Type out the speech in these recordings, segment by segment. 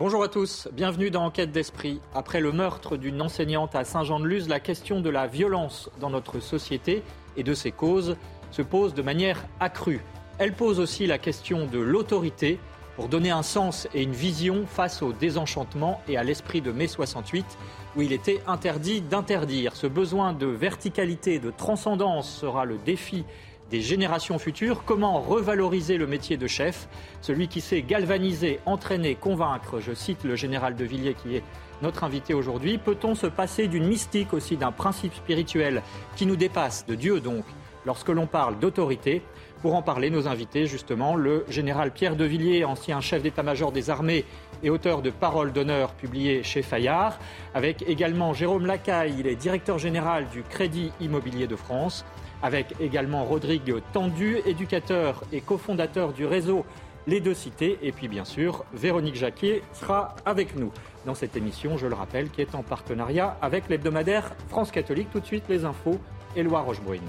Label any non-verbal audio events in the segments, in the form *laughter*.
Bonjour à tous, bienvenue dans Enquête d'esprit. Après le meurtre d'une enseignante à Saint-Jean-de-Luz, la question de la violence dans notre société et de ses causes se pose de manière accrue. Elle pose aussi la question de l'autorité pour donner un sens et une vision face au désenchantement et à l'esprit de mai 68 où il était interdit d'interdire. Ce besoin de verticalité, de transcendance sera le défi des générations futures. Comment revaloriser le métier de chef Celui qui sait galvaniser, entraîner, convaincre, je cite le général de Villiers qui est notre invité aujourd'hui. Peut-on se passer d'une mystique aussi, d'un principe spirituel qui nous dépasse, de Dieu donc, lorsque l'on parle d'autorité? Pour en parler, nos invités, justement, le général Pierre de Villiers, ancien chef d'état-major des armées et auteur de Paroles d'honneur publiées chez Fayard, avec également Jérôme Lacaille, il est directeur général du Crédit Immobilier de France, avec également Rodrigue Tendu, éducateur et cofondateur du réseau Les Deux Cités, et puis bien sûr Véronique Jacquier sera avec nous dans cette émission, je le rappelle, qui est en partenariat avec l'hebdomadaire France Catholique. Tout de suite les infos, Éloi Rochebrune.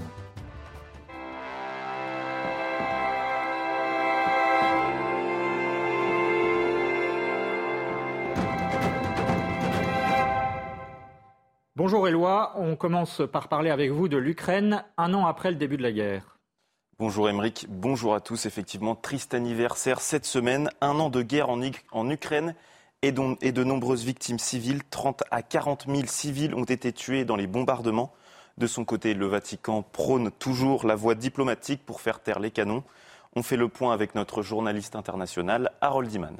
Bonjour Éloi, on commence par parler avec vous de l'Ukraine un an après le début de la guerre. Bonjour Émeric, bonjour à tous. Effectivement, triste anniversaire cette semaine, un an de guerre en, Ukraine et, de nombreuses victimes civiles. 30 à 40 000 civils ont été tués dans les bombardements. De son côté, le Vatican prône toujours la voie diplomatique pour faire taire les canons. On fait le point avec notre journaliste international, Harold Iman.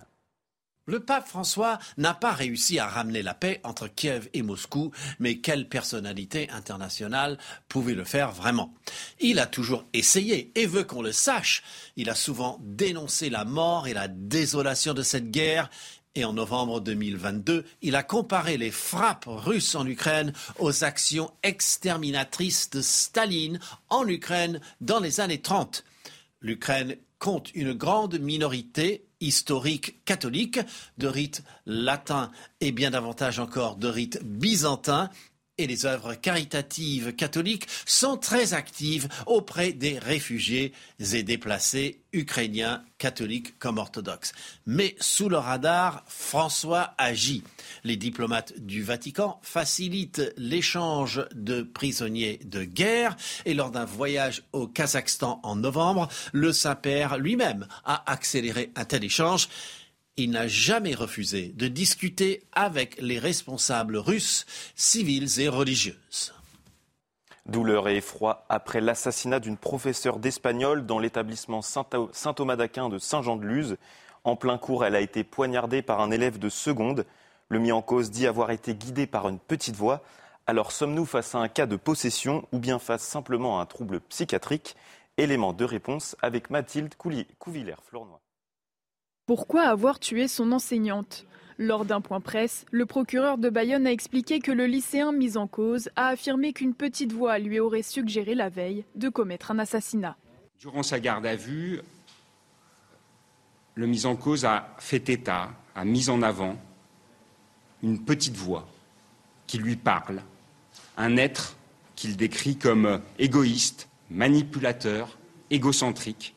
Le pape François n'a pas réussi à ramener la paix entre Kiev et Moscou, mais quelle personnalité internationale pouvait le faire vraiment? Il a toujours essayé et veut qu'on le sache. Il a souvent dénoncé la mort et la désolation de cette guerre et en novembre 2022, il a comparé les frappes russes en Ukraine aux actions exterminatrices de Staline en Ukraine dans les années 30. L'Ukraine compte une grande minorité historique catholique, de rite latin et bien davantage encore de rite byzantin, et les œuvres caritatives catholiques sont très actives auprès des réfugiés et déplacés ukrainiens, catholiques comme orthodoxes. Mais sous le radar, François agit. Les diplomates du Vatican facilitent l'échange de prisonniers de guerre et lors d'un voyage au Kazakhstan en novembre, le Saint-Père lui-même a accéléré un tel échange il n'a jamais refusé de discuter avec les responsables russes, civils et religieuses. Douleur et effroi après l'assassinat d'une professeure d'espagnol dans l'établissement Saint-Thomas d'Aquin de Saint-Jean-de-Luz. En plein cours, elle a été poignardée par un élève de seconde. Le mis en cause dit avoir été guidé par une petite voix. Alors sommes-nous face à un cas de possession ou bien face simplement à un trouble psychiatrique? Élément de réponse avec Mathilde Couvillère-Flornois. Pourquoi avoir tué son enseignante? Lors d'un point presse, le procureur de Bayonne a expliqué que le lycéen mis en cause a affirmé qu'une petite voix lui aurait suggéré la veille de commettre un assassinat. Durant sa garde à vue, le mis en cause a fait état, a mis en avant une petite voix qui lui parle, un être qu'il décrit comme égoïste, manipulateur, égocentrique,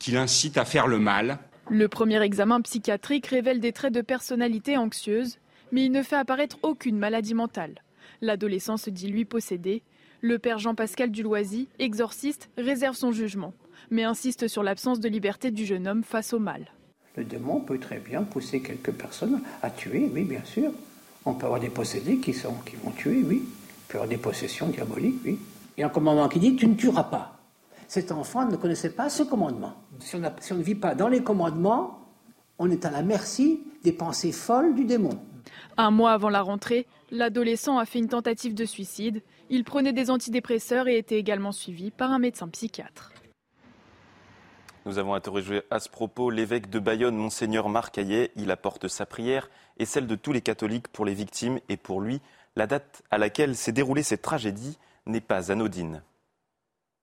qui l'incite à faire le mal le premier examen psychiatrique révèle des traits de personnalité anxieuse, mais il ne fait apparaître aucune maladie mentale. L'adolescent se dit lui possédé. Le père Jean-Pascal Duloisy, exorciste, réserve son jugement, mais insiste sur l'absence de liberté du jeune homme face au mal. Le démon peut très bien pousser quelques personnes à tuer, oui, bien sûr. On peut avoir des possédés qui, vont tuer, oui. On peut avoir des possessions diaboliques, oui. Il y un commandement qui dit Tu ne tueras pas cet enfant ne connaissait pas ce commandement. Si on, ne vit pas dans les commandements, on est à la merci des pensées folles du démon. Un mois avant la rentrée, l'adolescent a fait une tentative de suicide. Il prenait des antidépresseurs et était également suivi par un médecin psychiatre. Nous avons interrogé à ce propos l'évêque de Bayonne, monseigneur Marc Hayet. Il apporte sa prière et celle de tous les catholiques pour les victimes et pour lui, la date à laquelle s'est déroulée cette tragédie n'est pas anodine.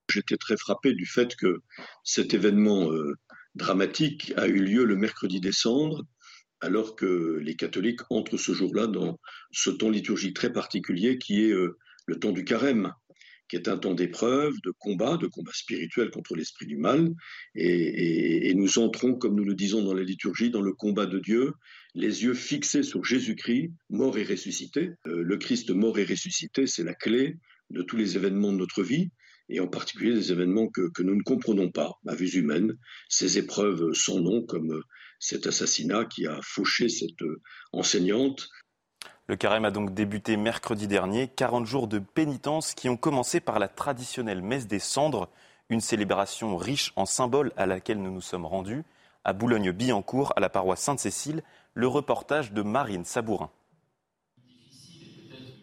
J'étais très frappé du fait que cet événement euh, dramatique a eu lieu le mercredi décembre, alors que les catholiques entrent ce jour-là dans ce temps liturgique très particulier qui est euh, le temps du carême, qui est un temps d'épreuve, de combat, de combat spirituel contre l'esprit du mal. Et, nous entrons, comme nous le disons dans la liturgie, dans le combat de Dieu, les yeux fixés sur Jésus-Christ, mort et ressuscité. Euh, le Christ mort et ressuscité, c'est la clé de tous les événements de notre vie et en particulier des événements que, nous ne comprenons pas à vue humaine, ces épreuves sans nom comme cet assassinat qui a fauché cette enseignante. Le carême a donc débuté mercredi dernier, 40 jours de pénitence qui ont commencé par la traditionnelle messe des cendres, une célébration riche en symboles à laquelle nous nous sommes rendus. À Boulogne-Billancourt, à la paroisse Sainte-Cécile, le reportage de Marine Sabourin.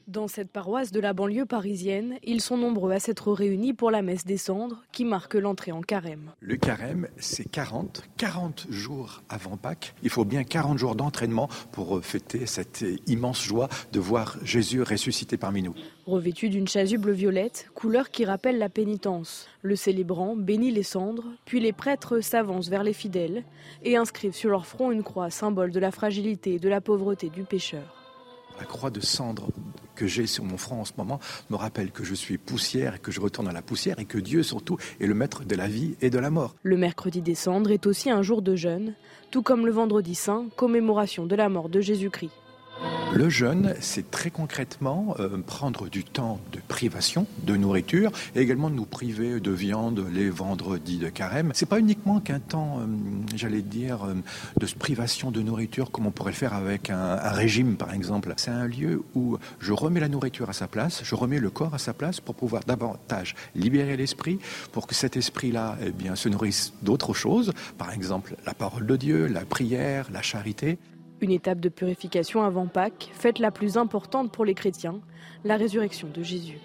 Dans cette paroisse de la banlieue parisienne, ils sont nombreux à s'être réunis pour la messe des cendres qui marque l'entrée en carême. Le carême, c'est 40, 40 jours avant Pâques. Il faut bien 40 jours d'entraînement pour euh, fêter cette immense joie de voir Jésus ressuscité parmi nous. Revêtu d'une chasuble violette, couleur qui rappelle la pénitence, le célébrant bénit les cendres, puis les prêtres s'avancent vers les fidèles et inscrivent sur leur front une croix, symbole de la fragilité et de la pauvreté du pécheur. La croix de cendre que j'ai sur mon front en ce moment me rappelle que je suis poussière et que je retourne à la poussière et que Dieu surtout est le maître de la vie et de la mort. Le mercredi des cendres est aussi un jour de jeûne, tout comme le vendredi saint, commémoration de la mort de Jésus-Christ. Le jeûne, c'est très concrètement euh, prendre du temps de privation de nourriture et également nous priver de viande les vendredis de carême. C'est pas uniquement qu'un temps, euh, j'allais dire, euh, de privation de nourriture comme on pourrait le faire avec un, un régime par exemple. C'est un lieu où je remets la nourriture à sa place, je remets le corps à sa place pour pouvoir davantage libérer l'esprit, pour que cet esprit-là eh bien, se nourrisse d'autres choses, par exemple la parole de Dieu, la prière, la charité. Une étape de purification avant Pâques, fête la plus importante pour les chrétiens, la résurrection de Jésus.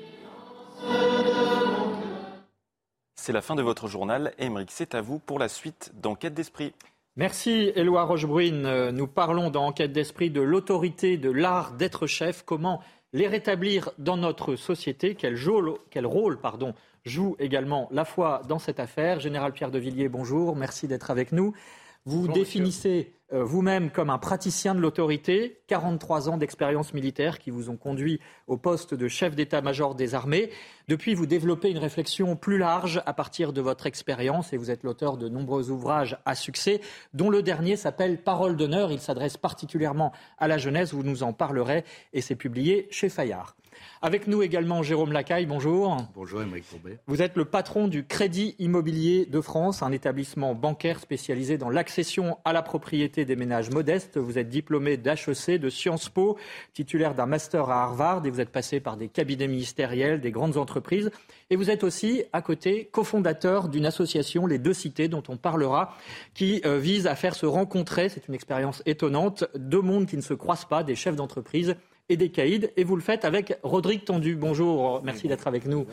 C'est la fin de votre journal. Émeric, c'est à vous pour la suite d'Enquête d'Esprit. Merci Éloi Rochebrune. Nous parlons dans Enquête d'Esprit de l'autorité, de l'art d'être chef, comment les rétablir dans notre société, quel, quel rôle pardon, joue également la foi dans cette affaire. Général Pierre de Villiers, bonjour, merci d'être avec nous. Vous définissez euh, vous-même comme un praticien de l'autorité, 43 ans d'expérience militaire qui vous ont conduit au poste de chef d'état-major des armées. Depuis, vous développez une réflexion plus large à partir de votre expérience et vous êtes l'auteur de nombreux ouvrages à succès, dont le dernier s'appelle Parole d'honneur. Il s'adresse particulièrement à la jeunesse, vous nous en parlerez, et c'est publié chez Fayard. Avec nous également Jérôme Lacaille, bonjour. Bonjour Émeric Courbet. Vous êtes le patron du Crédit Immobilier de France, un établissement bancaire spécialisé dans l'accession à la propriété des ménages modestes. Vous êtes diplômé d'HEC, de Sciences Po, titulaire d'un master à Harvard et vous êtes passé par des cabinets ministériels, des grandes entreprises. Et vous êtes aussi, à côté, cofondateur d'une association, les Deux Cités, dont on parlera, qui euh, vise à faire se rencontrer, c'est une expérience étonnante, deux mondes qui ne se croisent pas, des chefs d'entreprise et des caïds. Et vous le faites avec Rodrigue Tendu. Bonjour, merci d'être avec nous.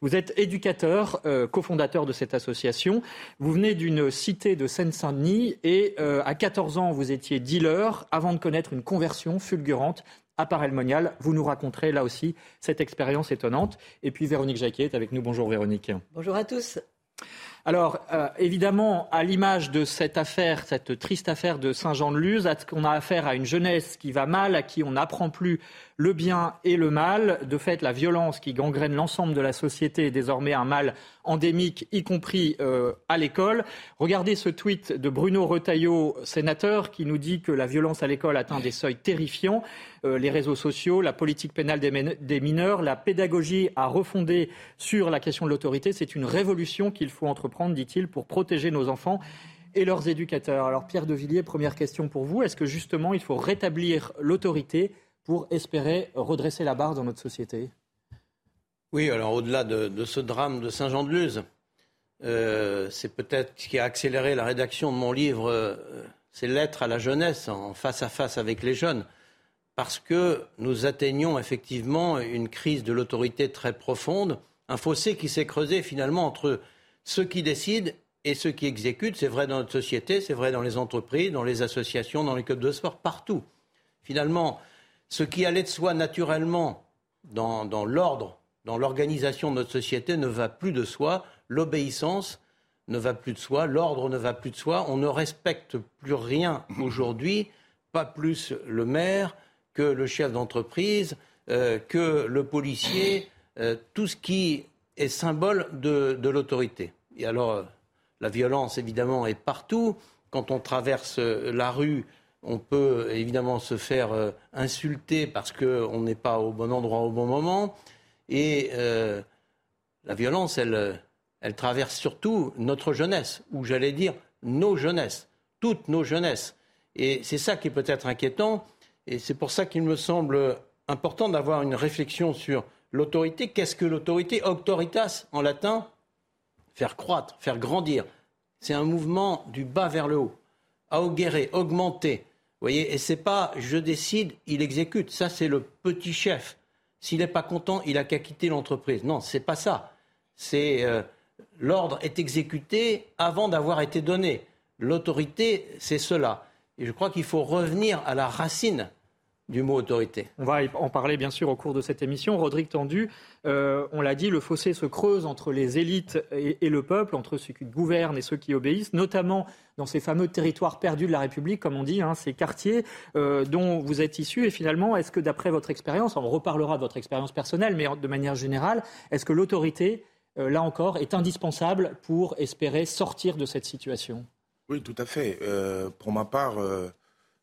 Vous êtes éducateur, euh, cofondateur de cette association. Vous venez d'une cité de Seine-Saint-Denis et euh, à 14 ans, vous étiez dealer avant de connaître une conversion fulgurante à Parelmonial. Vous nous raconterez là aussi cette expérience étonnante. Et puis Véronique Jacquet est avec nous. Bonjour Véronique. Bonjour à tous. Alors, euh, évidemment, à l'image de cette affaire, cette triste affaire de Saint-Jean-de-Luz, qu'on a affaire à une jeunesse qui va mal, à qui on n'apprend plus le bien et le mal. De fait, la violence qui gangrène l'ensemble de la société est désormais un mal endémique, y compris euh, à l'école. Regardez ce tweet de Bruno Retailleau, sénateur, qui nous dit que la violence à l'école atteint des seuils terrifiants. Euh, les réseaux sociaux, la politique pénale des, mineurs, la pédagogie à refonder sur la question de l'autorité, c'est une révolution qu'il faut entreprendre, dit-il, pour protéger nos enfants et leurs éducateurs. Alors Pierre de Villiers, première question pour vous. Est-ce que justement il faut rétablir l'autorité pour espérer redresser la barre dans notre société Oui, alors au-delà de, ce drame de Saint-Jean-de-Luz, euh, c'est peut-être ce qui a accéléré la rédaction de mon livre, euh, c'est Lettres à la jeunesse, en face à face avec les jeunes. parce que nous atteignons effectivement une crise de l'autorité très profonde, un fossé qui s'est creusé finalement entre ceux qui décident et ceux qui exécutent. C'est vrai dans notre société, c'est vrai dans les entreprises, dans les associations, dans les clubs de sport, partout. Finalement, ce qui allait de soi naturellement dans, dans l'ordre, dans l'organisation de notre société ne va plus de soi. L'obéissance ne va plus de soi, l'ordre ne va plus de soi. On ne respecte plus rien *coughs* aujourd'hui, pas plus le maire que le chef d'entreprise, euh, que le policier, euh, tout ce qui est symbole de, de l'autorité. Et alors, euh, la violence, évidemment, est partout. Quand on traverse la rue, on peut évidemment se faire insulter parce qu'on n'est pas au bon endroit au bon moment. Et la violence, elle, traverse surtout notre jeunesse, ou j'allais dire nos jeunesses, toutes nos jeunesses. Et c'est ça qui peut-être inquiétant, et c'est pour ça qu'il me semble important d'avoir une réflexion sur l'autorité. Qu'est-ce que l'autorité Auctoritas, en latin, faire croître, faire grandir. C'est un mouvement du bas vers le haut. Augere, augmenter. Vous voyez, et c'est pas je décide, il exécute. Ça, c'est le petit chef. S'il n'est pas content, il a qu'à quitter l'entreprise. Non, c'est pas ça. C'est euh, l'ordre est exécuté avant d'avoir été donné. L'autorité, c'est cela. Et je crois qu'il faut revenir à la racine du mot autorité. On va en parler bien sûr au cours de cette émission. Rodrigue Tendu, euh, on l'a dit, le fossé se creuse entre les élites et, le peuple, entre ceux qui gouvernent et ceux qui obéissent, notamment dans ces fameux territoires perdus de la République, comme on dit, hein, ces quartiers euh, dont vous êtes issus. Et finalement, est-ce que d'après votre expérience, on reparlera de votre expérience personnelle, mais de manière générale, est-ce que l'autorité euh, là encore, est indispensable pour espérer sortir de cette situation? Oui, tout à fait. Euh, pour ma part,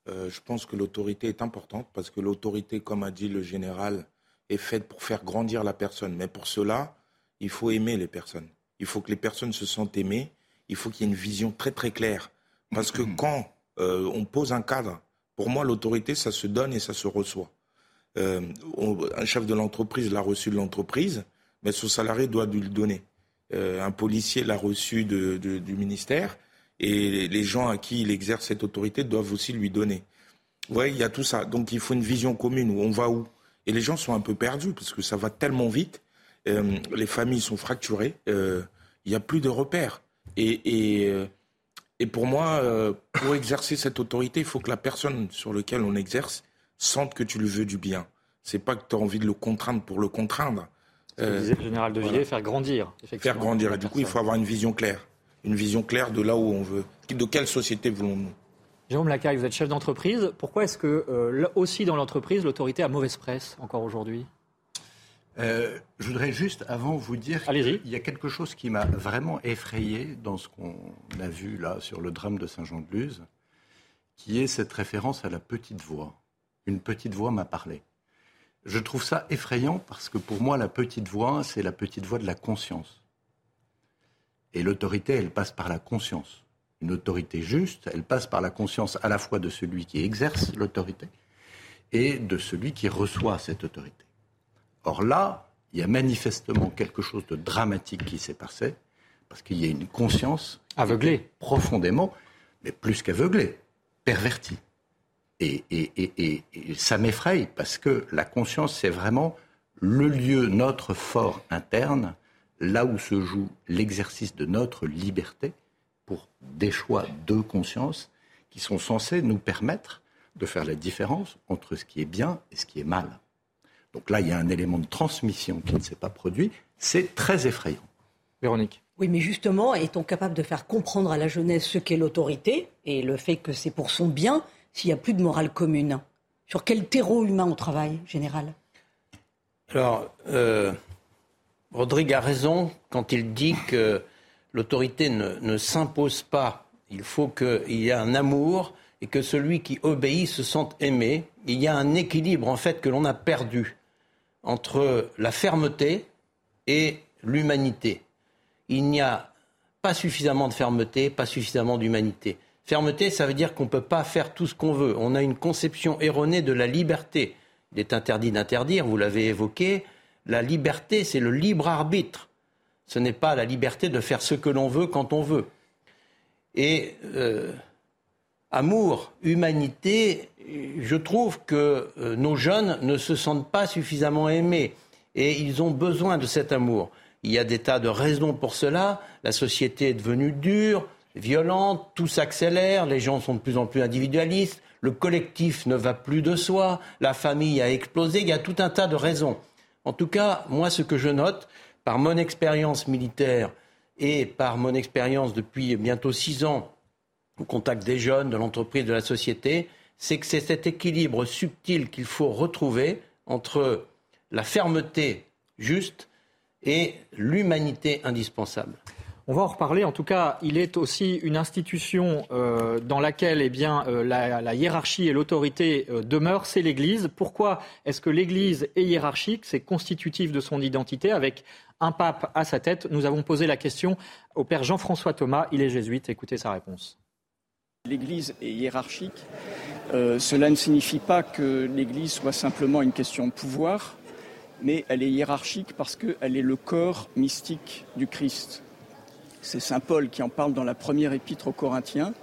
euh, je pense que l'autorité est importante parce que l'autorité, comme a dit le général, est faite pour faire grandir la personne. Mais pour cela, il faut aimer les personnes. Il faut que les personnes se sentent aimées. Il faut qu'il y ait une vision très très claire. Parce que quand on pose un cadre, pour moi, l'autorité, ça se donne et ça se reçoit. un chef de l'entreprise l'a reçu de l'entreprise mais son salarié doit lui le donner. Euh, un policier l'a reçu du ministère et les gens à qui il exerce cette autorité doivent aussi lui donner. Oui, il y a tout ça. Donc il faut une vision commune où on va où. Et les gens sont un peu perdus parce que ça va tellement vite. Euh, les familles sont fracturées. Euh, il n'y a plus de repères. Et, et, et pour moi, pour exercer cette autorité, il faut que la personne sur laquelle on exerce sente que tu lui veux du bien. C'est pas que tu as envie de le contraindre pour le contraindre. Euh, disait le général de Villiers, faire grandir. Faire grandir. Et du coup, il faut avoir une vision claire. Une vision claire de là où on veut. De quelle société voulons-nous? Jérôme Lacaille, vous êtes chef d'entreprise. Pourquoi est-ce que, euh, aussi dans l'entreprise, l'autorité a mauvaise presse encore aujourd'hui? Euh, je voudrais juste avant vous dire qu'il y a quelque chose qui m'a vraiment effrayé dans ce qu'on a vu là sur le drame de Saint-Jean-de-Luz, qui est cette référence à la petite voix. Une petite voix m'a parlé. Je trouve ça effrayant parce que pour moi, la petite voix, c'est la petite voix de la conscience. Et l'autorité, elle passe par la conscience. Une autorité juste, elle passe par la conscience à la fois de celui qui exerce l'autorité et de celui qui reçoit cette autorité. Or là, il y a manifestement quelque chose de dramatique qui s'est passé, parce qu'il y a une conscience aveuglée profondément, mais plus qu'aveuglée, pervertie. Et, ça m'effraie parce que la conscience, c'est vraiment le lieu, notre fort interne, là où se joue l'exercice de notre liberté pour des choix de conscience qui sont censés nous permettre de faire la différence entre ce qui est bien et ce qui est mal. Donc là, il y a un élément de transmission qui ne s'est pas produit. C'est très effrayant. Véronique. Oui, mais justement, est-on capable de faire comprendre à la jeunesse ce qu'est l'autorité et le fait que c'est pour son bien s'il n'y a plus de morale commune? Sur quel terreau humain on travaille, général? Alors, euh, Rodrigue a raison quand il dit que l'autorité ne, s'impose pas. Il faut qu'il y ait un amour et que celui qui obéit se sente aimé. Il y a un équilibre, en fait, que l'on a perdu entre la fermeté et l'humanité. Il n'y a pas suffisamment de fermeté, pas suffisamment d'humanité. Fermeté, ça veut dire qu'on ne peut pas faire tout ce qu'on veut. On a une conception erronée de la liberté. Il est interdit d'interdire, vous l'avez évoqué. La liberté, c'est le libre arbitre. Ce n'est pas la liberté de faire ce que l'on veut quand on veut. Et euh, amour, humanité, je trouve que euh, nos jeunes ne se sentent pas suffisamment aimés et ils ont besoin de cet amour. Il y a des tas de raisons pour cela. La société est devenue dure, violente, tout s'accélère, les gens sont de plus en plus individualistes, le collectif ne va plus de soi, la famille a explosé, il y a tout un tas de raisons. En tout cas, moi, ce que je note, par mon expérience militaire et par mon expérience depuis bientôt six ans au contact des jeunes, de l'entreprise, de la société, c'est que c'est cet équilibre subtil qu'il faut retrouver entre la fermeté juste et l'humanité indispensable. On va en reparler. En tout cas, il est aussi une institution euh, dans laquelle eh bien, euh, la, hiérarchie et l'autorité euh, demeurent, c'est l'Église. Pourquoi est-ce que l'Église est hiérarchique? C'est constitutif de son identité avec un pape à sa tête. Nous avons posé la question au père Jean-François Thomas. Il est jésuite. Écoutez sa réponse. L'Église est hiérarchique. cela ne signifie pas que l'Église soit simplement une question de pouvoir, mais elle est hiérarchique parce qu'elle est le corps mystique du Christ. C'est Saint Paul qui en parle dans la première épître aux Corinthiens,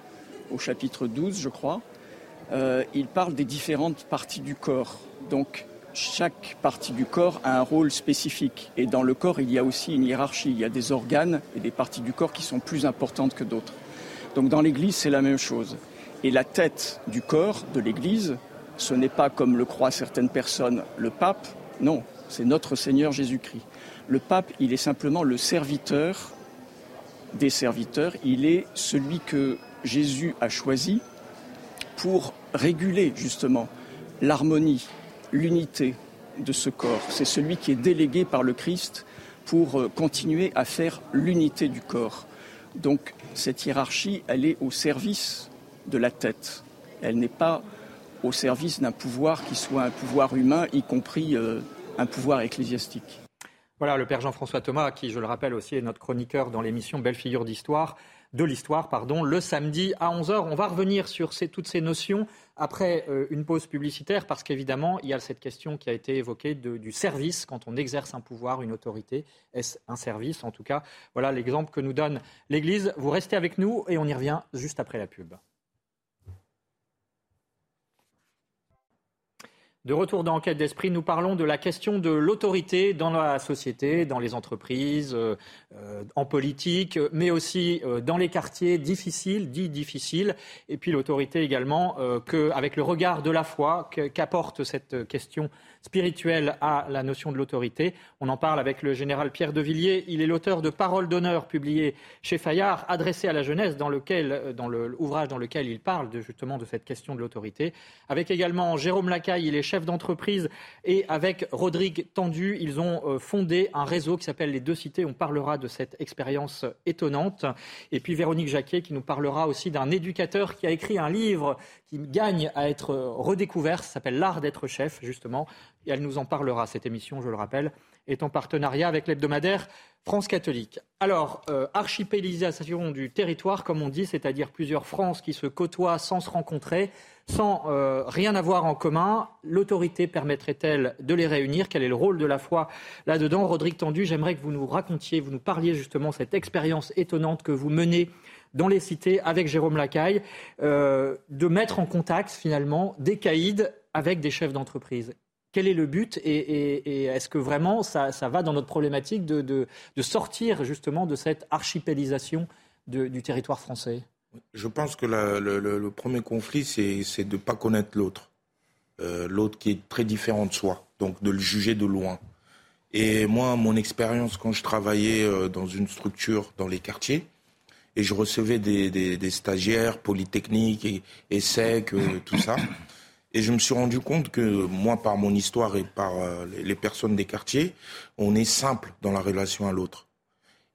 au chapitre 12, je crois. Euh, il parle des différentes parties du corps. Donc, chaque partie du corps a un rôle spécifique. Et dans le corps, il y a aussi une hiérarchie. Il y a des organes et des parties du corps qui sont plus importantes que d'autres. Donc, dans l'Église, c'est la même chose. Et la tête du corps de l'Église, ce n'est pas, comme le croient certaines personnes, le pape. Non, c'est notre Seigneur Jésus-Christ. Le pape, il est simplement le serviteur des serviteurs, il est celui que Jésus a choisi pour réguler justement l'harmonie, l'unité de ce corps. C'est celui qui est délégué par le Christ pour euh, continuer à faire l'unité du corps. Donc cette hiérarchie, elle est au service de la tête. Elle n'est pas au service d'un pouvoir qui soit un pouvoir humain, y compris euh, un pouvoir ecclésiastique. Voilà, le père Jean-François Thomas, qui, je le rappelle aussi, est notre chroniqueur dans l'émission Belle figure d'histoire, de l'histoire, pardon, le samedi à 11h. On va revenir sur toutes ces notions après euh, une pause publicitaire, parce qu'évidemment, il y a cette question qui a été évoquée du service quand on exerce un pouvoir, une autorité. Est-ce un service? En tout cas, voilà l'exemple que nous donne l'Église. Vous restez avec nous et on y revient juste après la pub. De retour dans Enquête d'esprit, nous parlons de la question de l'autorité dans la société, dans les entreprises, euh, euh, en politique, mais aussi euh, dans les quartiers difficiles, dits difficiles, et puis l'autorité également, avec le regard de la foi qu'apporte cette question spirituelle à la notion de l'autorité. On en parle avec le général Pierre de Villiers. Il est l'auteur de Paroles d'honneur, publié chez Fayard, adressé à la jeunesse, dans lequel, dans l'ouvrage dans lequel il parle de, justement de cette question de l'autorité. Avec également Jérôme Lacaille, il est chef d'entreprise, et avec Rodrigue Tendu, ils ont euh, fondé un réseau qui s'appelle Les Deux Cités. On parlera de cette expérience étonnante. Et puis Véronique Jacquet qui nous parlera aussi d'un éducateur qui a écrit un livre qui gagne à être redécouvert. Ça s'appelle L'art d'être chef, justement. Elle nous en parlera. Cette émission, je le rappelle, est en partenariat avec l'hebdomadaire France catholique. Alors, euh, archipélisation du territoire, comme on dit, c'est-à-dire plusieurs France qui se côtoient sans se rencontrer, sans euh, rien avoir en commun. L'autorité permettrait-elle de les réunir? Quel est le rôle de la foi là-dedans? Rodrigue Tendu, j'aimerais que vous nous racontiez, vous nous parliez justement cette expérience étonnante que vous menez dans les cités avec Jérôme Lacaille, euh, de mettre en contact finalement des caïds avec des chefs d'entreprise. Quel est le but et, est-ce que vraiment ça, va dans notre problématique de, sortir justement de cette archipélisation du territoire français? Je pense que le, premier conflit, c'est de ne pas connaître l'autre. Euh, l'autre qui est très différent de soi, donc de le juger de loin. Et moi, mon expérience quand je travaillais euh, dans une structure dans les quartiers, et je recevais des, stagiaires polytechniques et, et euh, tout ça. Et je me suis rendu compte que moi, par mon histoire et par euh, les personnes des quartiers, on est simple dans la relation à l'autre.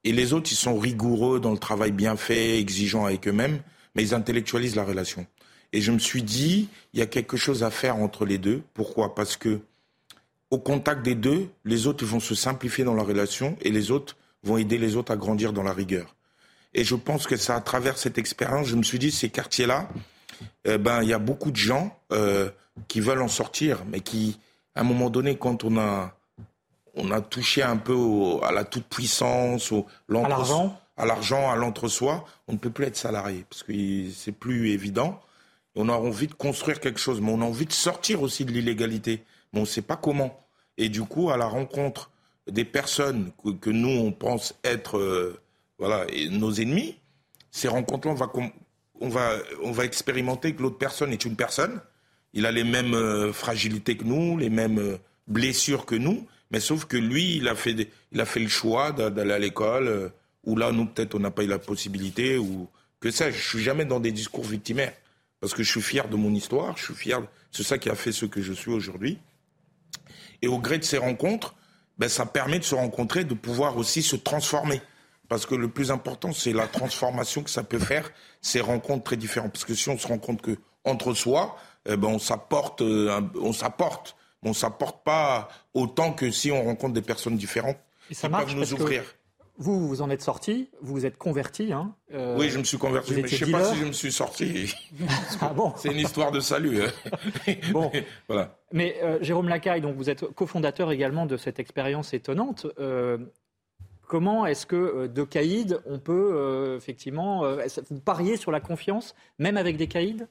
Et les autres, ils sont rigoureux dans le travail bien fait, exigeants avec eux-mêmes, mais ils intellectualisent la relation. Et je me suis dit, il y a quelque chose à faire entre les deux. Pourquoi? Parce que au contact des deux, les autres vont se simplifier dans la relation et les autres vont aider les autres à grandir dans la rigueur. Et je pense que ça, à travers cette expérience, je me suis dit, ces quartiers-là, eh ben, il y a beaucoup de gens euh, qui veulent en sortir, mais qui, à un moment donné, quand on a, on a touché un peu à la toute-puissance, à l'argent, à l'argent, à l'entre-soi, on ne peut plus être salarié, parce que c'est plus évident. on a envie de construire quelque chose, mais on a envie de sortir aussi de l'illégalité. Mais on ne sait pas comment. Et du coup, à la rencontre des personnes que, nous, on pense être euh, voilà, nos ennemis, ces rencontres-là, on va, on, va, on va expérimenter que l'autre personne est une personne. Il a les mêmes euh, fragilités que nous, les mêmes euh, blessures que nous, mais sauf que lui, il a fait, il a fait le choix d'aller à l'école, où là, nous, peut-être, on n'a pas eu la possibilité, ou que ça. Je suis jamais dans des discours victimaires, parce que je suis fier de mon histoire, je suis fier. C'est ça qui a fait ce que je suis aujourd'hui. Et au gré de ces rencontres, ben, ça permet de se rencontrer, de pouvoir aussi se transformer. Parce que le plus important, c'est la transformation que ça peut faire, ces rencontres très différentes. Parce que si on se rend compte que entre soi, eh ben, on s'apporte, euh, on s'apporte, on s'apporte pas autant que si on rencontre des personnes différentes. Et ça marche nous ouvrir. Vous, vous en êtes sorti, vous vous êtes converti. Hein, euh, oui, je me suis converti, mais je ne sais pas si je me suis sorti. *laughs* ah bon C'est une histoire de salut. Hein. *laughs* bon. *laughs* voilà. Mais euh, Jérôme Lacaille, donc vous êtes cofondateur également de cette expérience étonnante. Euh, comment est-ce que de caïds, on peut effectivement vous parier sur la confiance, même avec des caïds?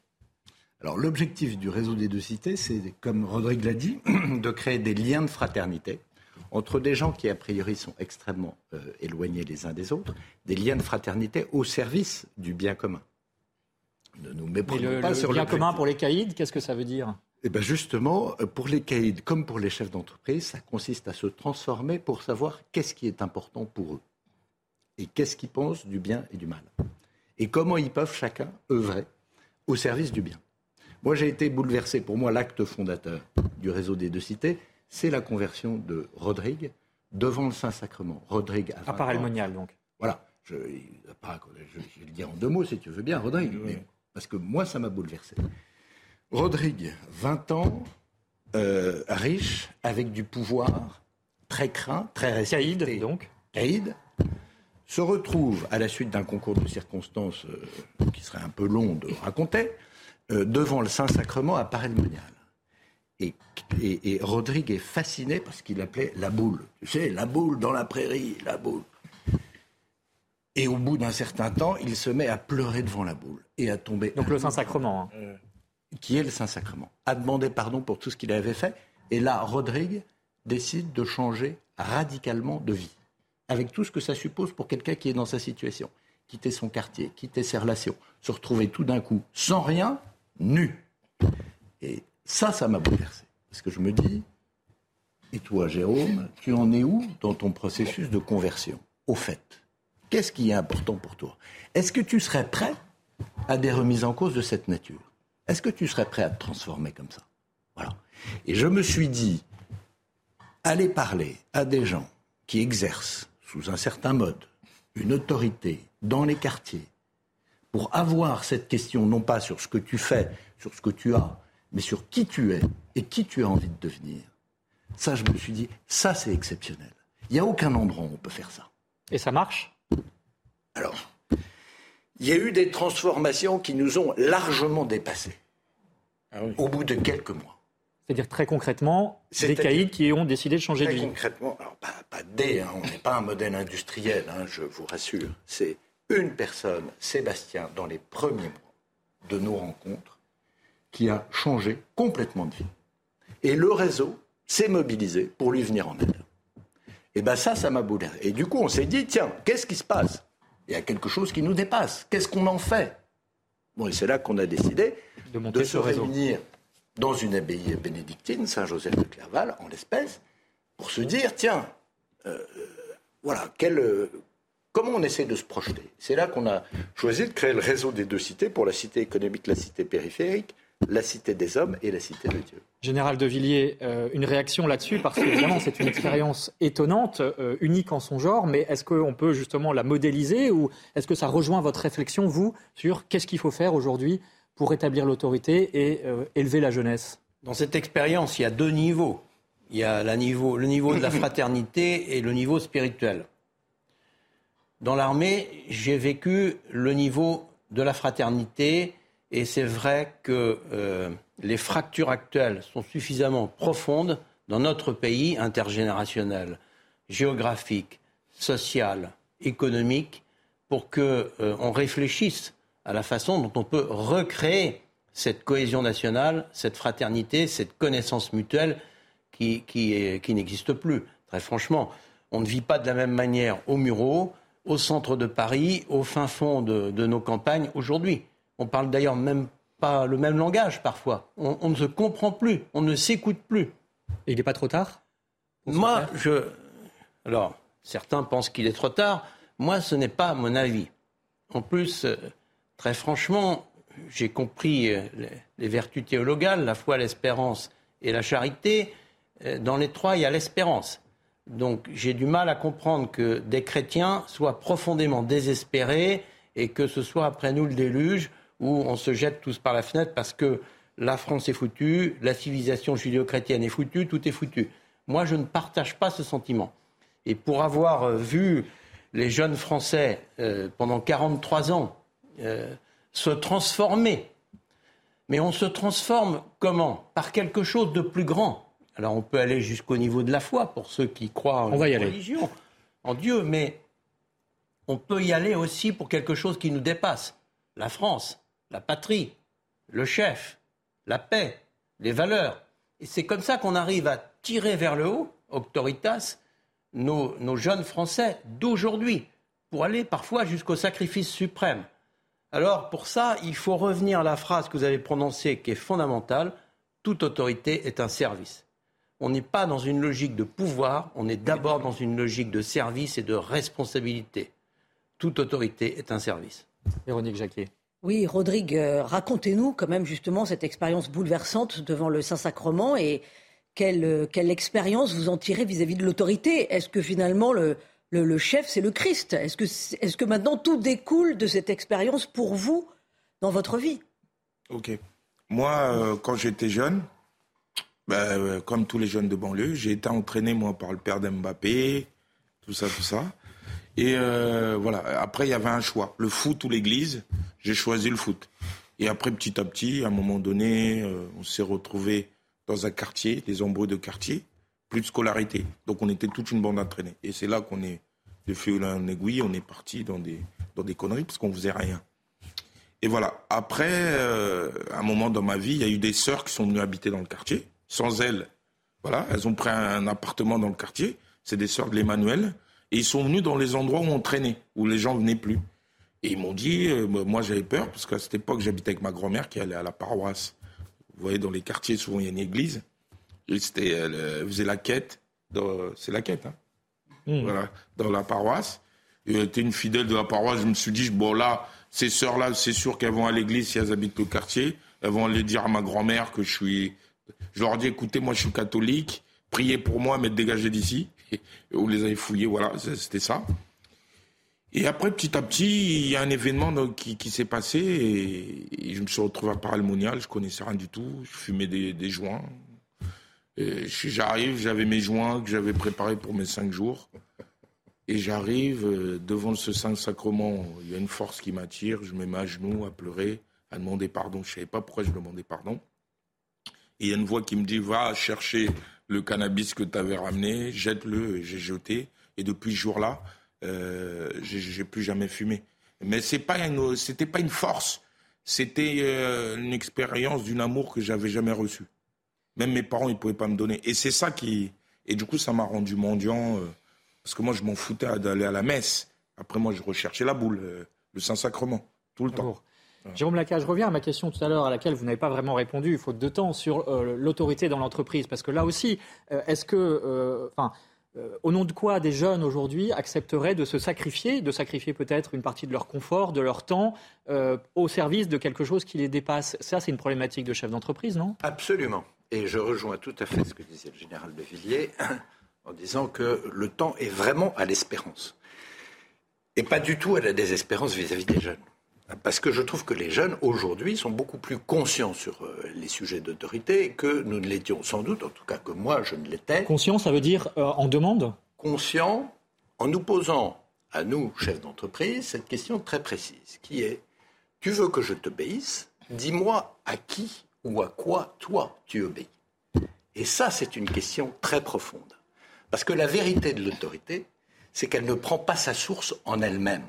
Alors l'objectif du réseau des deux cités, c'est, comme Rodrigue l'a dit, *clears throat* de créer des liens de fraternité entre des gens qui, a priori, sont extrêmement euh, éloignés les uns des autres, des liens de fraternité au service du bien commun. Ne nous méprenons pas le sur le bien commun pour les caïds, qu'est-ce que ça veut dire? Eh bien justement, euh, pour les caïds comme pour les chefs d'entreprise, ça consiste à se transformer pour savoir qu'est-ce qui est important pour eux et qu'est-ce qu'ils pensent du bien et du mal. Et comment ils peuvent chacun œuvrer au service du bien. Moi, j'ai été bouleversé. Pour moi, l'acte fondateur du réseau des deux cités, c'est la conversion de Rodrigue devant le Saint-Sacrement. Rodrigue à part donc. Voilà. Je, vais le dire en deux mots, si tu veux bien, Rodrigue. parce que moi, ça m'a bouleversé. Rodrigue, 20 ans, euh, riche, avec du pouvoir, très craint, très respecté. Caïd, donc. Caïd, se retrouve, à la suite d'un concours de circonstances euh, qui serait un peu long de raconter, euh, devant le Saint-Sacrement à Paray-le-Monial. Et, et, Rodrigue est fasciné parce qu'il appelait la boule. Tu sais, la boule dans la prairie, la boule. Et au bout d'un certain temps, il se met à pleurer devant la boule et à tomber. Donc le Saint-Sacrement. Hein. Qui est le Saint-Sacrement. A demandé pardon pour tout ce qu'il avait fait. Et là, Rodrigue décide de changer radicalement de vie. Avec tout ce que ça suppose pour quelqu'un qui est dans sa situation. Quitter son quartier, quitter ses relations, se retrouver tout d'un coup sans rien, nu. Et ça, ça m'a bouleversé. Parce que je me dis, et toi, Jérôme, tu en es où dans ton processus de conversion Au fait, qu'est-ce qui est important pour toi? Est-ce que tu serais prêt à des remises en cause de cette nature? Est-ce que tu serais prêt à te transformer comme ça? Voilà. Et je me suis dit, aller parler à des gens qui exercent sous un certain mode une autorité dans les quartiers pour avoir cette question non pas sur ce que tu fais, sur ce que tu as, mais sur qui tu es et qui tu as envie de devenir. Ça, je me suis dit, ça, c'est exceptionnel. Il n'y a aucun endroit où on peut faire ça. Et ça marche? Alors, il y a eu des transformations qui nous ont largement dépassés ah au bout de quelques mois. C'est-à-dire très concrètement, des caïds qui ont décidé de changer de vie. concrètement, alors pas, des, hein, on n'est pas un modèle industriel, hein, je vous rassure. C'est une personne, Sébastien, dans les premiers mois de nos rencontres, qui a changé complètement de vie. Et le réseau s'est mobilisé pour lui venir en aide. Et bien ça, ça m'a bouleversé. Et du coup, on s'est dit, tiens, qu'est-ce qui se passe? Il y a quelque chose qui nous dépasse. Qu'est-ce qu'on en fait? Bon, et c'est là qu'on a décidé de, se réunir dans une abbaye bénédictine, Saint-Joseph de Clerval, en l'espèce, pour se dire, tiens, euh, voilà, quel, euh, comment on essaie de se projeter? C'est là qu'on a choisi de créer le réseau des deux cités, pour la cité économique, la cité périphérique, la cité des hommes et la cité de Dieu. Général de Villiers, euh, une réaction là-dessus, parce que vraiment c'est une expérience étonnante, euh, unique en son genre, mais est-ce qu'on peut justement la modéliser ou est-ce que ça rejoint votre réflexion, vous, sur qu'est-ce qu'il faut faire aujourd'hui pour établir l'autorité et euh, élever la jeunesse? Dans cette expérience, il y a deux niveaux. Il y a le niveau de la fraternité et le niveau spirituel. Dans l'armée, j'ai vécu le niveau de la fraternité et c'est vrai que euh, les fractures actuelles sont suffisamment profondes dans notre pays intergénérationnel, géographique, social, économique, pour qu'on euh, réfléchisse à la façon dont on peut recréer cette cohésion nationale, cette fraternité, cette connaissance mutuelle qui, n'existe plus. Très franchement, on ne vit pas de la même manière au Murau, au centre de Paris, au fin fond de, nos campagnes aujourd'hui. On parle d'ailleurs même pas le même langage parfois. On, ne se comprend plus, on ne s'écoute plus. Et il n'est pas trop tard Moi, je. Alors, certains pensent qu'il est trop tard. Moi, ce n'est pas mon avis. En plus, euh, très franchement, j'ai compris euh, les, vertus théologales, la foi, l'espérance et la charité. Euh, dans les trois, il y a l'espérance. Donc j'ai du mal à comprendre que des chrétiens soient profondément désespérés et que ce soit après nous le déluge où on se jette tous par la fenêtre parce que la France est foutue, la civilisation judéo-chrétienne est foutue, tout est foutu. Moi, je ne partage pas ce sentiment. Et pour avoir vu les jeunes Français pendant 43 ans se transformer. Mais on se transforme comment? Par quelque chose de plus grand. Alors on peut aller jusqu'au niveau de la foi pour ceux qui croient en religion, en Dieu, mais on peut y aller aussi pour quelque chose qui nous dépasse. La France, la patrie, le chef, la paix, les valeurs. Et c'est comme ça qu'on arrive à tirer vers le haut, Auctoritas, nos, nos jeunes Français d'aujourd'hui, pour aller parfois jusqu'au sacrifice suprême. Alors pour ça, il faut revenir à la phrase que vous avez prononcée qui est fondamentale. Toute autorité est un service. On n'est pas dans une logique de pouvoir, on est d'abord dans une logique de service et de responsabilité. Toute autorité est un service. Véronique Jacquier. Oui, Rodrigue, euh, racontez-nous quand même justement cette expérience bouleversante devant le Saint-Sacrement et quelle, euh, quelle expérience vous en tirez vis-à-vis de l'autorité? Est-ce que finalement le, chef, c'est le Christ? Est-ce que, maintenant tout découle de cette expérience pour vous dans votre vie? Ok. Moi, euh, quand j'étais jeune, ben, comme tous les jeunes de banlieue, j'ai été entraîné moi par le père d'Mbappé, tout ça, tout ça. Et euh, voilà. Après, il y avait un choix le foot ou l'église. J'ai choisi le foot. Et après, petit à petit, à un moment donné, on s'est retrouvé dans un quartier, des embrouilles de quartier plus de scolarité. Donc on était toute une bande entraînée. Et c'est là qu'on est, de fil en aiguille, on est parti dans des, dans des conneries parce qu'on faisait rien. Et voilà. Après, euh, un moment dans ma vie, il y a eu des sœurs qui sont venues habiter dans le quartier. Sans elles, voilà, elles ont pris un appartement dans le quartier. C'est des sœurs de l'Emmanuel. Et ils sont venus dans les endroits où on traînait, où les gens venaient plus. Et ils m'ont dit, euh, moi j'avais peur, parce qu'à cette époque, j'habitais avec ma grand-mère qui allait à la paroisse. Vous voyez, dans les quartiers, souvent, il y a une église. C'était, elle faisait la quête. C'est la quête, hein. Hmm. Voilà, dans la paroisse. Elle était une fidèle de la paroisse. Je me suis dit, bon, là, ces sœurs-là, c'est sûr qu'elles vont à l'église si elles habitent le quartier. Elles vont aller dire à ma grand-mère que je suis. Je leur dis, écoutez, moi, je suis catholique. Priez pour moi, mais dégagez d'ici. Vous les avez fouillés, voilà, c'était ça. Et après, petit à petit, il y a un événement qui, s'est passé et, je me suis retrouvé à Paralmonial. Je connaissais rien du tout. Je fumais des joints. J'arrive, j'avais mes joints que j'avais préparés pour mes cinq jours. Et j'arrive euh, devant ce Saint-Sacrement. Il y a une force qui m'attire. Je me mets à genoux, à pleurer, à demander pardon. Je ne savais pas pourquoi je demandais pardon. Et il y a une voix qui me dit Va chercher le cannabis que tu avais ramené, jette-le. Et j'ai jeté. Et depuis ce jour-là, euh, j'ai plus jamais fumé. Mais ce n'était pas une force. C'était euh, une expérience d'une amour que j'avais jamais reçue. Même mes parents, ils ne pouvaient pas me donner. Et c'est ça qui. Et du coup, ça m'a rendu mendiant. Euh, parce que moi, je m'en foutais d'aller à la messe. Après, moi, je recherchais la boule, euh, le Saint-Sacrement, tout le temps. Jérôme Laca, je reviens à ma question tout à l'heure à laquelle vous n'avez pas vraiment répondu, faute de temps, sur euh, l'autorité dans l'entreprise. Parce que là aussi, est-ce que. Enfin. au nom de quoi des jeunes aujourd'hui accepteraient de se sacrifier, de sacrifier peut-être une partie de leur confort, de leur temps, au service de quelque chose qui les dépasse? Ça, c'est une problématique de chef d'entreprise, non? Absolument. Et je rejoins tout à fait ce que disait le général de Villiers *coughs* en disant que le temps est vraiment à l'espérance. Et pas du tout à la désespérance vis-à-vis des jeunes. Parce que je trouve que les jeunes, aujourd'hui, sont beaucoup plus conscients sur euh, les sujets d'autorité que nous ne l'étions sans doute, en tout cas que moi, je ne l'étais. Conscient, ça veut dire euh, en demande? Conscient en nous posant à nous, chefs d'entreprise, cette question très précise, qui est, tu veux que je t'obéisse? Dis-moi à qui ou à quoi toi tu obéis? Et ça, c'est une question très profonde. Parce que la vérité de l'autorité, c'est qu'elle ne prend pas sa source en elle-même.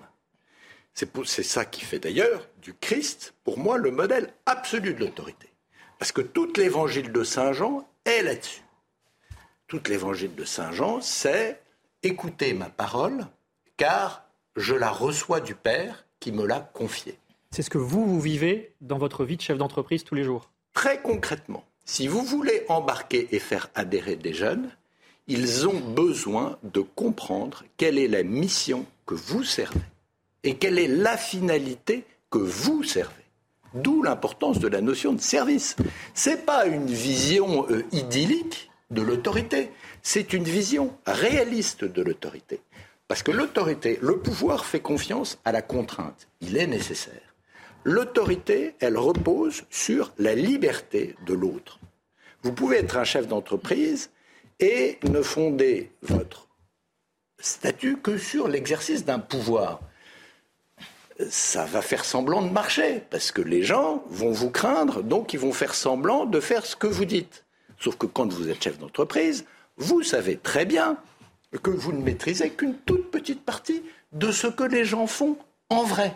C'est ça qui fait d'ailleurs du Christ, pour moi, le modèle absolu de l'autorité. Parce que tout l'évangile de Saint Jean est là-dessus. Tout l'évangile de Saint Jean, c'est écoutez ma parole, car je la reçois du Père qui me l'a confiée. C'est ce que vous, vous vivez dans votre vie de chef d'entreprise tous les jours Très concrètement, si vous voulez embarquer et faire adhérer des jeunes, ils ont besoin de comprendre quelle est la mission que vous servez et quelle est la finalité que vous servez? D'où l'importance de la notion de service. Ce n'est pas une vision euh, idyllique de l'autorité, c'est une vision réaliste de l'autorité. Parce que l'autorité, le pouvoir fait confiance à la contrainte. Il est nécessaire. L'autorité, elle repose sur la liberté de l'autre. Vous pouvez être un chef d'entreprise et ne fonder votre statut que sur l'exercice d'un pouvoir. Ça va faire semblant de marcher, parce que les gens vont vous craindre, donc ils vont faire semblant de faire ce que vous dites. Sauf que quand vous êtes chef d'entreprise, vous savez très bien que vous ne maîtrisez qu'une toute petite partie de ce que les gens font en vrai.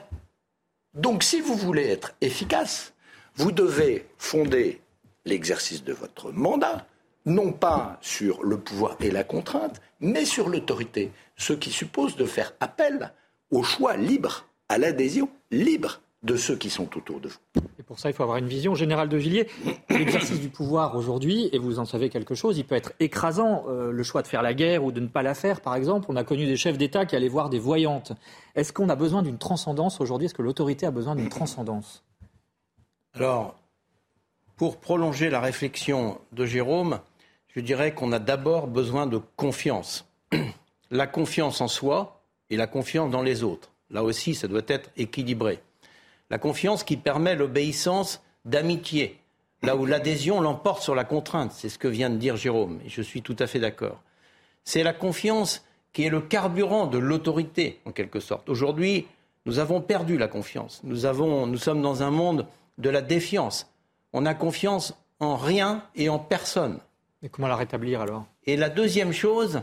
Donc si vous voulez être efficace, vous devez fonder l'exercice de votre mandat non pas sur le pouvoir et la contrainte, mais sur l'autorité, ce qui suppose de faire appel au choix libre, à l'adhésion libre de ceux qui sont autour de vous. Et pour ça, il faut avoir une vision générale de Villiers. L'exercice du pouvoir aujourd'hui, et vous en savez quelque chose, il peut être écrasant. Euh, le choix de faire la guerre ou de ne pas la faire, par exemple. On a connu des chefs d'État qui allaient voir des voyantes. Est-ce qu'on a besoin d'une transcendance aujourd'hui? Est-ce que l'autorité a besoin d'une transcendance? Alors, pour prolonger la réflexion de Jérôme, je dirais qu'on a d'abord besoin de confiance. *clears throat* La confiance en soi et la confiance dans les autres. Là aussi, ça doit être équilibré. La confiance qui permet l'obéissance d'amitié, là où l'adhésion l'emporte sur la contrainte. C'est ce que vient de dire Jérôme, et je suis tout à fait d'accord. C'est la confiance qui est le carburant de l'autorité, en quelque sorte. Aujourd'hui, nous avons perdu la confiance. Nous, avons, nous sommes dans un monde de la défiance. On a confiance en rien et en personne. Mais comment la rétablir alors? Et la deuxième chose,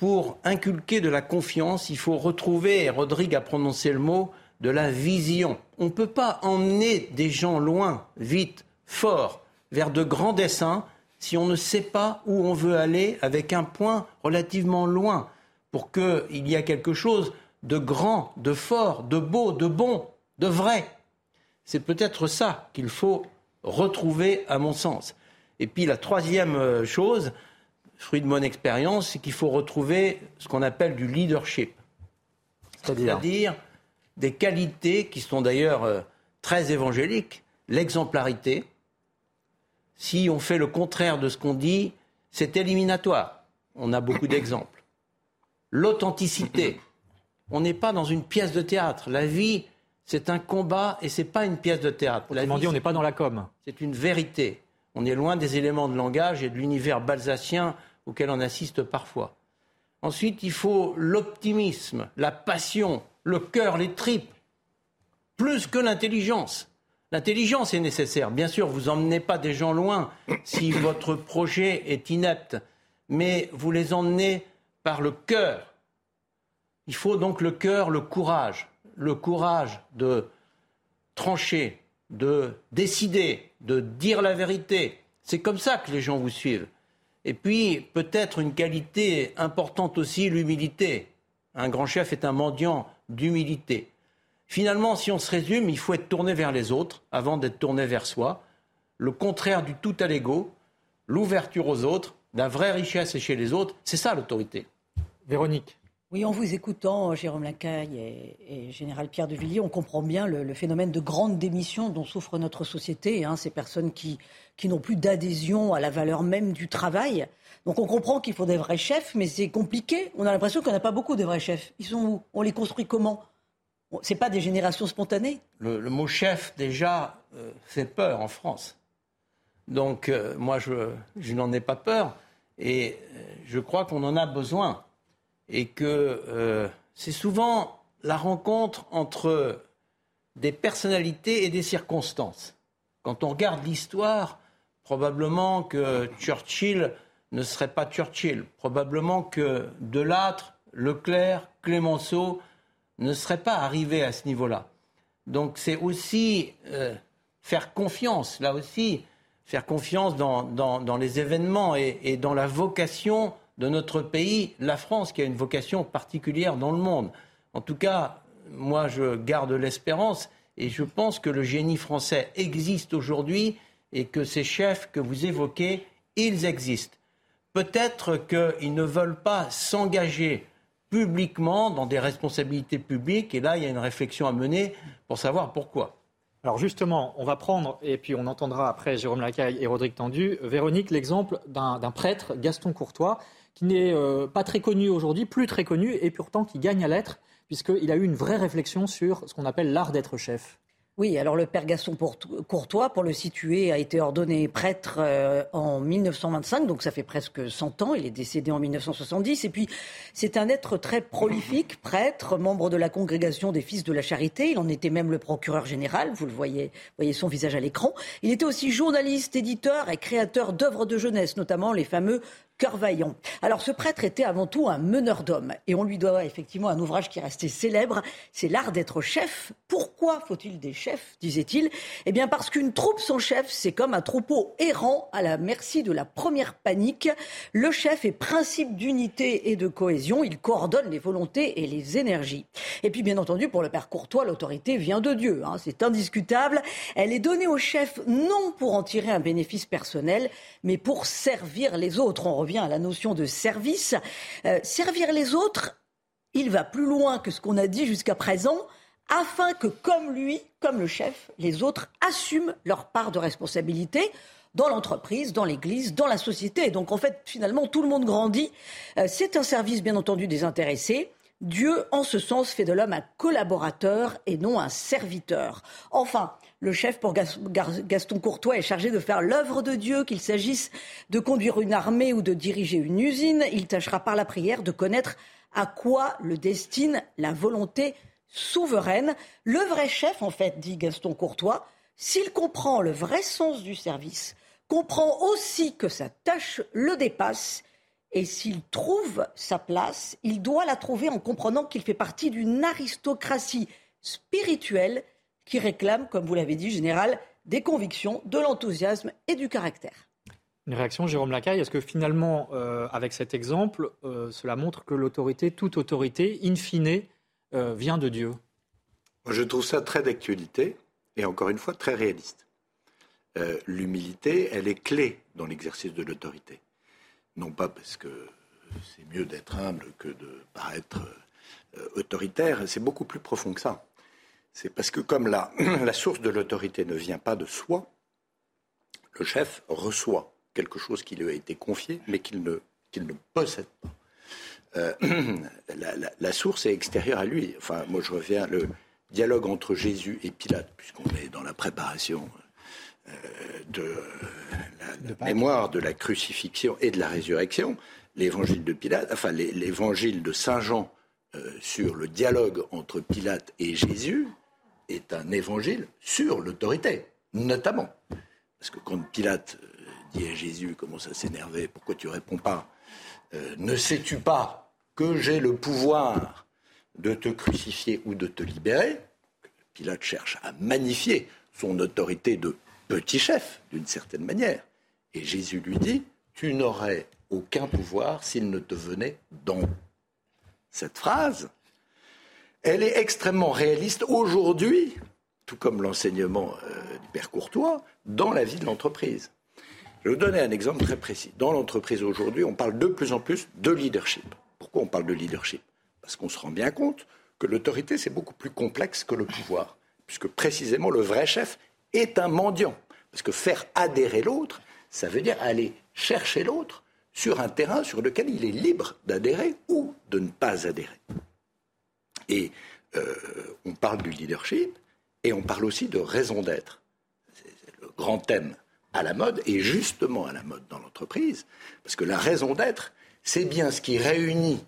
pour inculquer de la confiance, il faut retrouver, et Rodrigue a prononcé le mot, de la vision. On ne peut pas emmener des gens loin, vite, fort, vers de grands dessins si on ne sait pas où on veut aller avec un point relativement loin pour qu'il y ait quelque chose de grand, de fort, de beau, de bon, de vrai. C'est peut-être ça qu'il faut retrouver à mon sens. Et puis la troisième euh, chose, fruit de mon expérience, c'est qu'il faut retrouver ce qu'on appelle du leadership. C'est-à-dire des qualités qui sont d'ailleurs euh, très évangéliques, l'exemplarité. Si on fait le contraire de ce qu'on dit, c'est éliminatoire. On a beaucoup d'exemples. L'authenticité. On n'est pas dans une pièce de théâtre. La vie, c'est un combat et c'est pas une pièce de théâtre. Autrement dit, on n'est pas dans la com. C'est une vérité. On est loin des éléments de langage et de l'univers balsacien auquel on assiste parfois. Ensuite, il faut l'optimisme, la passion, le cœur, les tripes, plus que l'intelligence. L'intelligence est nécessaire. Bien sûr, vous n'emmenez pas des gens loin *coughs* si votre projet est inepte, mais vous les emmenez par le cœur. Il faut donc le cœur, le courage, le courage de trancher, de décider, de dire la vérité. C'est comme ça que les gens vous suivent. Et puis, peut-être une qualité importante aussi, l'humilité. Un grand chef est un mendiant d'humilité. Finalement, si on se résume, il faut être tourné vers les autres avant d'être tourné vers soi. Le contraire du tout à l'ego, l'ouverture aux autres, la vraie richesse chez les autres. C'est ça l'autorité. Véronique. Oui, en vous écoutant, Jérôme Lacaille et, Général Pierre de Villiers, on comprend bien le, phénomène de grande démission dont souffre notre société. Hein, ces personnes qui, n'ont plus d'adhésion à la valeur même du travail. Donc on comprend qu'il faut des vrais chefs, mais c'est compliqué. On a l'impression qu'on n'a pas beaucoup de vrais chefs. Ils sont où? On les construit comment? C'est pas des générations spontanées? Le, mot chef, déjà, euh, fait peur en France. Donc euh, moi, je, je n'en ai pas peur. Et euh, je crois qu'on en a besoin et que euh, c'est souvent la rencontre entre des personnalités et des circonstances. Quand on regarde l'histoire, probablement que Churchill ne serait pas Churchill, probablement que Delattre, Leclerc, Clémenceau ne serait pas arrivé à ce niveau-là. Donc c'est aussi euh, faire confiance, là aussi, faire confiance dans, les événements et, dans la vocation de notre pays, la France, qui a une vocation particulière dans le monde. En tout cas, moi, je garde l'espérance et je pense que le génie français existe aujourd'hui et que ces chefs que vous évoquez, ils existent. Peut-être qu'ils ne veulent pas s'engager publiquement dans des responsabilités publiques et là, il y a une réflexion à mener pour savoir pourquoi. Alors justement, on va prendre, et puis on entendra après Jérôme Lacaille et Rodrigue Tendu, Véronique, l'exemple d'un prêtre, Gaston Courtois, qui n'est euh, pas très connu aujourd'hui, plus très connu, et pourtant qui gagne à l'être, puisqu'il a eu une vraie réflexion sur ce qu'on appelle l'art d'être chef. Oui, alors le père Gaston Courtois, pour le situer, a été ordonné prêtre euh, en 1925, donc ça fait presque 100 ans. Il est décédé en 1970. Et puis, c'est un être très prolifique, prêtre, membre de la congrégation des Fils de la Charité. Il en était même le procureur général. Vous le voyez, voyez son visage à l'écran. Il était aussi journaliste, éditeur et créateur d'œuvres de jeunesse, notamment les fameux cœur vaillant. Alors ce prêtre était avant tout un meneur d'hommes et on lui doit effectivement un ouvrage qui est resté célèbre, c'est l'art d'être chef. Pourquoi faut-il des chefs, disait-il Eh bien parce qu'une troupe sans chef, c'est comme un troupeau errant à la merci de la première panique. Le chef est principe d'unité et de cohésion, il coordonne les volontés et les énergies. Et puis bien entendu, pour le père Courtois, l'autorité vient de Dieu, hein, c'est indiscutable. Elle est donnée au chef non pour en tirer un bénéfice personnel, mais pour servir les autres. On à la notion de service. Euh, servir les autres, il va plus loin que ce qu'on a dit jusqu'à présent, afin que, comme lui, comme le chef, les autres assument leur part de responsabilité dans l'entreprise, dans l'Église, dans la société. Donc en fait, finalement, tout le monde grandit. Euh, c'est un service, bien entendu, des intéressés. Dieu, en ce sens, fait de l'homme un collaborateur et non un serviteur. Enfin, le chef pour Gaston Courtois est chargé de faire l'œuvre de Dieu, qu'il s'agisse de conduire une armée ou de diriger une usine. Il tâchera par la prière de connaître à quoi le destine la volonté souveraine. Le vrai chef, en fait, dit Gaston Courtois, s'il comprend le vrai sens du service, comprend aussi que sa tâche le dépasse, et s'il trouve sa place, il doit la trouver en comprenant qu'il fait partie d'une aristocratie spirituelle qui réclame, comme vous l'avez dit, général, des convictions, de l'enthousiasme et du caractère. Une réaction, Jérôme Lacaille, est-ce que finalement, euh, avec cet exemple, euh, cela montre que l'autorité, toute autorité, in fine, euh, vient de Dieu? Je trouve ça très d'actualité et encore une fois très réaliste. L'humilité, elle est clé dans l'exercice de l'autorité. Non pas parce que c'est mieux d'être humble que de paraître autoritaire, c'est beaucoup plus profond que ça. C'est parce que comme la, *clears throat* la source de l'autorité ne vient pas de soi, le chef reçoit quelque chose qui lui a été confié, mais qu'il ne, qu'il ne possède pas. Euh, *clears throat* la, source est extérieure à lui. Enfin, moi, je reviens le dialogue entre Jésus et Pilate, puisqu'on est dans la préparation euh, de la, mémoire de la crucifixion et de la résurrection. L'évangile de Pilate, enfin, l'évangile de Saint Jean euh, sur le dialogue entre Pilate et Jésus est un évangile sur l'autorité, notamment. Parce que quand Pilate euh, dit à Jésus, commence à s'énerver, pourquoi tu réponds pas euh, Ne sais-tu pas que j'ai le pouvoir de te crucifier ou de te libérer? Pilate cherche à magnifier son autorité de petit chef, d'une certaine manière. Et Jésus lui dit, tu n'aurais aucun pouvoir s'il ne te venait d'en Cette phrase, elle est extrêmement réaliste aujourd'hui, tout comme l'enseignement euh, du Père Courtois, dans la vie de l'entreprise. Je vais vous donner un exemple très précis. Dans l'entreprise aujourd'hui, on parle de plus en plus de leadership. Pourquoi on parle de leadership? Parce qu'on se rend bien compte que l'autorité, c'est beaucoup plus complexe que le pouvoir, puisque précisément le vrai chef est un mendiant. Parce que faire adhérer l'autre, ça veut dire aller chercher l'autre sur un terrain sur lequel il est libre d'adhérer ou de ne pas adhérer. Et euh, on parle du leadership et on parle aussi de raison d'être. C'est le grand thème à la mode et justement à la mode dans l'entreprise, parce que la raison d'être, c'est bien ce qui réunit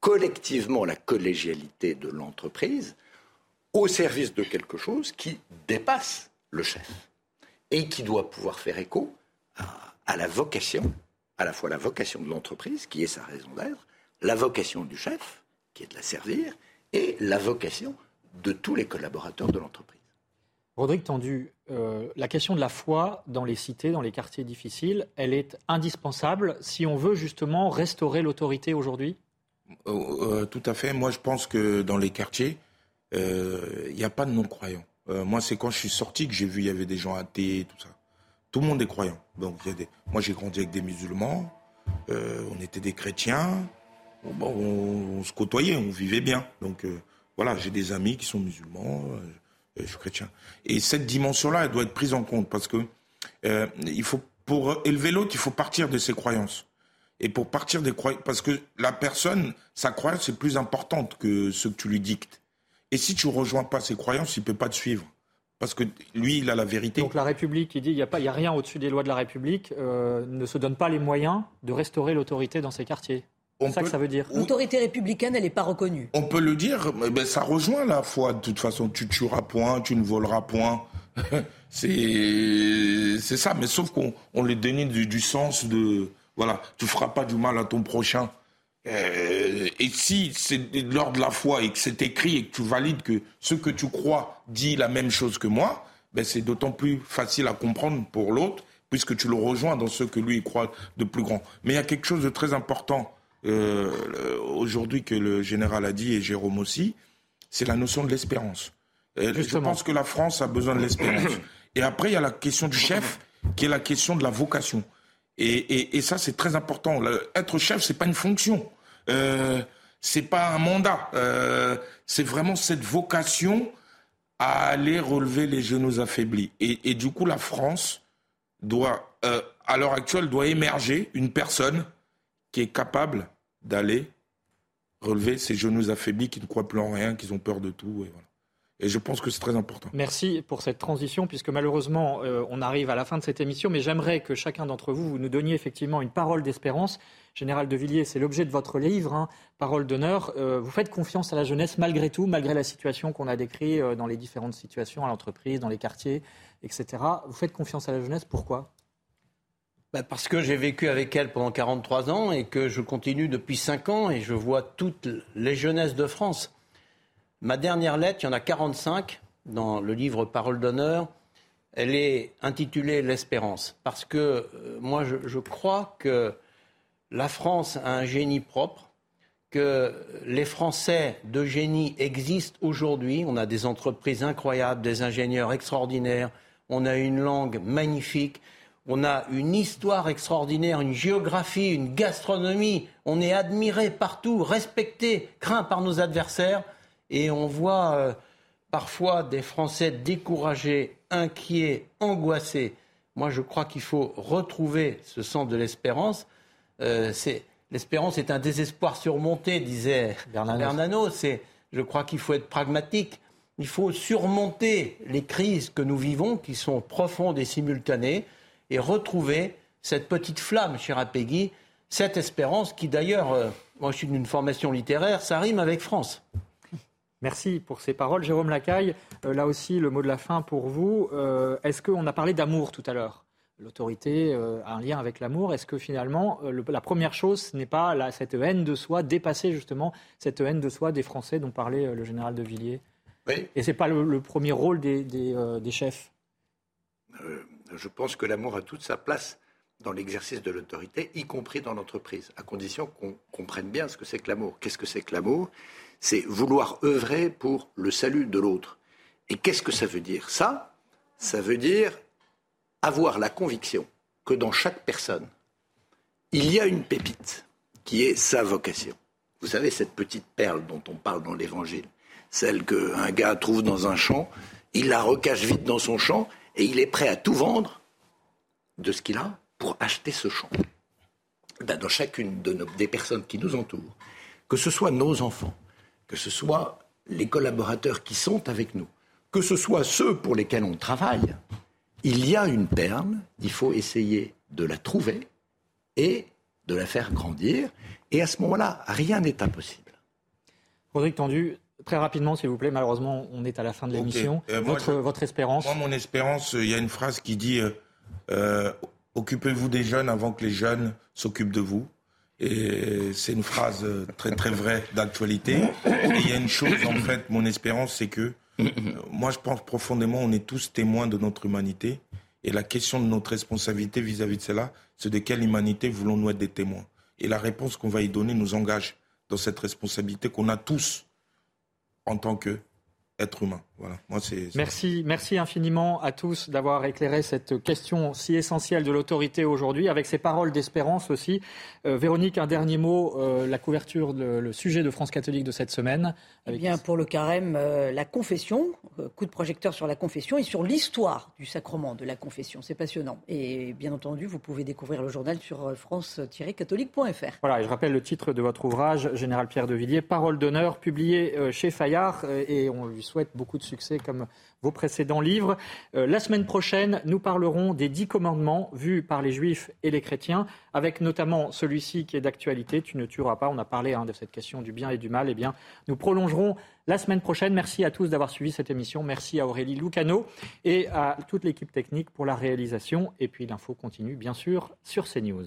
collectivement la collégialité de l'entreprise au service de quelque chose qui dépasse le chef et qui doit pouvoir faire écho à, à la vocation, à la fois la vocation de l'entreprise, qui est sa raison d'être, la vocation du chef, qui est de la servir, et la vocation de tous les collaborateurs de l'entreprise. Rodrigue Tendu, euh, la question de la foi dans les cités, dans les quartiers difficiles, elle est indispensable si on veut justement restaurer l'autorité aujourd'hui? Euh, Tout à fait. Moi, je pense que dans les quartiers, il n'y a pas de non-croyants. moi, c'est quand je suis sorti que j'ai vu il y avait des gens athées, tout ça. Tout le monde est croyant. Donc, Moi, j'ai grandi avec des musulmans, on était des chrétiens, on, se côtoyait, on vivait bien. Donc euh, voilà, j'ai des amis qui sont musulmans, euh, je suis chrétien. Et cette dimension-là, elle doit être prise en compte parce que euh, il faut, pour élever l'autre, il faut partir de ses croyances. Et pour partir des croyances, parce que la personne, sa croyance est plus importante que ce que tu lui dictes. Et si tu ne rejoins pas ses croyances, il ne peut pas te suivre. Parce que lui, il a la vérité. Donc la République, il dit il n'y a, a rien au-dessus des lois de la République, ne se donne pas les moyens de restaurer l'autorité dans ces quartiers. C'est ça que ça veut dire. L'autorité républicaine, elle n'est pas reconnue. On peut le dire, mais ben, ça rejoint la foi. De toute façon, tu tueras point, tu ne voleras point. *laughs* c'est ça, mais sauf qu'on on les dénie du, sens de voilà, tu feras pas du mal à ton prochain. Euh, et si c'est l'ordre de la foi et que c'est écrit et que tu valides que ce que tu crois dit la même chose que moi, ben c'est d'autant plus facile à comprendre pour l'autre puisque tu le rejoins dans ce que lui croit de plus grand. Mais il y a quelque chose de très important euh, aujourd'hui que le général a dit et Jérôme aussi, c'est la notion de l'espérance. Euh, je pense que la France a besoin de l'espérance. *coughs* Et après, il y a la question du chef, qui est la question de la vocation. Et, ça, c'est très important. être chef, c'est pas une fonction. Euh, c'est pas un mandat. Euh, c'est vraiment cette vocation à aller relever les genoux affaiblis. Et, et du coup, la France doit, à l'heure actuelle, doit émerger une personne qui est capable d'aller relever ces genoux affaiblis qui ne croient plus en rien, qui ont peur de tout. Et, voilà. et je pense que c'est très important. Merci pour cette transition, puisque malheureusement, euh, on arrive à la fin de cette émission, mais j'aimerais que chacun d'entre vous, vous nous donniez effectivement une parole d'espérance. Général de Villiers, c'est l'objet de votre livre, hein, Parole d'honneur. Euh, vous faites confiance à la jeunesse malgré tout, malgré la situation qu'on a décrite euh, dans les différentes situations, à l'entreprise, dans les quartiers, etc. Vous faites confiance à la jeunesse, pourquoi? Bah, parce que j'ai vécu avec elle pendant 43 ans et que je continue depuis 5 ans et je vois toutes les jeunesses de France. Ma dernière lettre, il y en a 45 dans le livre Parole d'honneur. Elle est intitulée L'espérance. Parce que euh, moi, je, je, crois que la France a un génie propre, que les Français de génie existent aujourd'hui. On a des entreprises incroyables, des ingénieurs extraordinaires, on a une langue magnifique. On a une histoire extraordinaire, une géographie, une gastronomie. On est admiré partout, respecté, craint par nos adversaires. Et on voit euh, parfois des Français découragés, inquiets, angoissés. Moi, je crois qu'il faut retrouver ce sens de l'espérance. Euh, l'espérance est un désespoir surmonté, disait Bernano. je crois qu'il faut être pragmatique. Il faut surmonter les crises que nous vivons, qui sont profondes et simultanées et retrouver cette petite flamme, cher Apegui, cette espérance qui d'ailleurs, euh, moi je suis d'une formation littéraire, ça rime avec France. Merci pour ces paroles. Jérôme Lacaille, euh, là aussi le mot de la fin pour vous. Euh, est-ce qu'on a parlé d'amour tout à l'heure? L'autorité a un lien avec l'amour. Est-ce que finalement, la première chose, ce n'est pas cette haine de soi, dépasser justement cette haine de soi des Français dont parlait le général de Villiers? Oui. Et ce n'est pas le, premier rôle des, des chefs? Je pense que l'amour a toute sa place dans l'exercice de l'autorité, y compris dans l'entreprise, à condition qu'on comprenne bien ce que c'est que l'amour. Qu'est-ce que c'est que l'amour? C'est vouloir œuvrer pour le salut de l'autre. Et qu'est-ce que ça veut dire? Ça, ça veut dire avoir la conviction que dans chaque personne, il y a une pépite qui est sa vocation. Vous savez, cette petite perle dont on parle dans l'Évangile, celle qu'un gars trouve dans un champ, il la recache vite dans son champ, et il est prêt à tout vendre de ce qu'il a pour acheter ce champ. Ben, dans chacune des personnes qui nous entourent, que ce soit nos enfants, que ce soit les collaborateurs qui sont avec nous, que ce soit ceux pour lesquels on travaille, il y a une perle, il faut essayer de la trouver et de la faire grandir. Et à ce moment-là, rien n'est impossible. Rodrigue Tendu, Très rapidement, s'il vous plaît. Malheureusement, on est à la fin de l'émission. Euh, votre, votre, espérance Moi, mon espérance, euh, il y a une phrase qui dit euh, Occupez-vous des jeunes avant que les jeunes s'occupent de vous. Et c'est une phrase très très vraie d'actualité. Et il y a une chose, en fait, mon espérance, c'est que euh, moi, je pense profondément, on est tous témoins de notre humanité. Et la question de notre responsabilité vis-à-vis de cela, c'est de quelle humanité voulons-nous être des témoins? Et la réponse qu'on va y donner nous engage dans cette responsabilité qu'on a tous en tant que être humain. Voilà. Moi, c'est, Merci, merci infiniment à tous d'avoir éclairé cette question si essentielle de l'autorité aujourd'hui, avec ces paroles d'espérance aussi. Euh, Véronique, un dernier mot, euh, la couverture, le sujet de France catholique de cette semaine. Eh bien, pour le carême, euh, la confession, coup de projecteur sur la confession et sur l'histoire du sacrement de la confession. C'est passionnant. Et bien entendu, vous pouvez découvrir le journal sur france-catholique.fr. Voilà, et je rappelle le titre de votre ouvrage, Général Pierre de Villiers, Parole d'honneur, publié chez Fayard, et on lui souhaite beaucoup de succès comme vos précédents livres. Euh, la semaine prochaine, nous parlerons des dix commandements vus par les juifs et les chrétiens, avec notamment celui-ci qui est d'actualité, tu ne tueras pas. On a parlé hein, de cette question du bien et du mal. Eh bien, nous prolongerons la semaine prochaine. Merci à tous d'avoir suivi cette émission. Merci à Aurélie Lucano et à toute l'équipe technique pour la réalisation. Et puis l'info continue, bien sûr, sur CNews.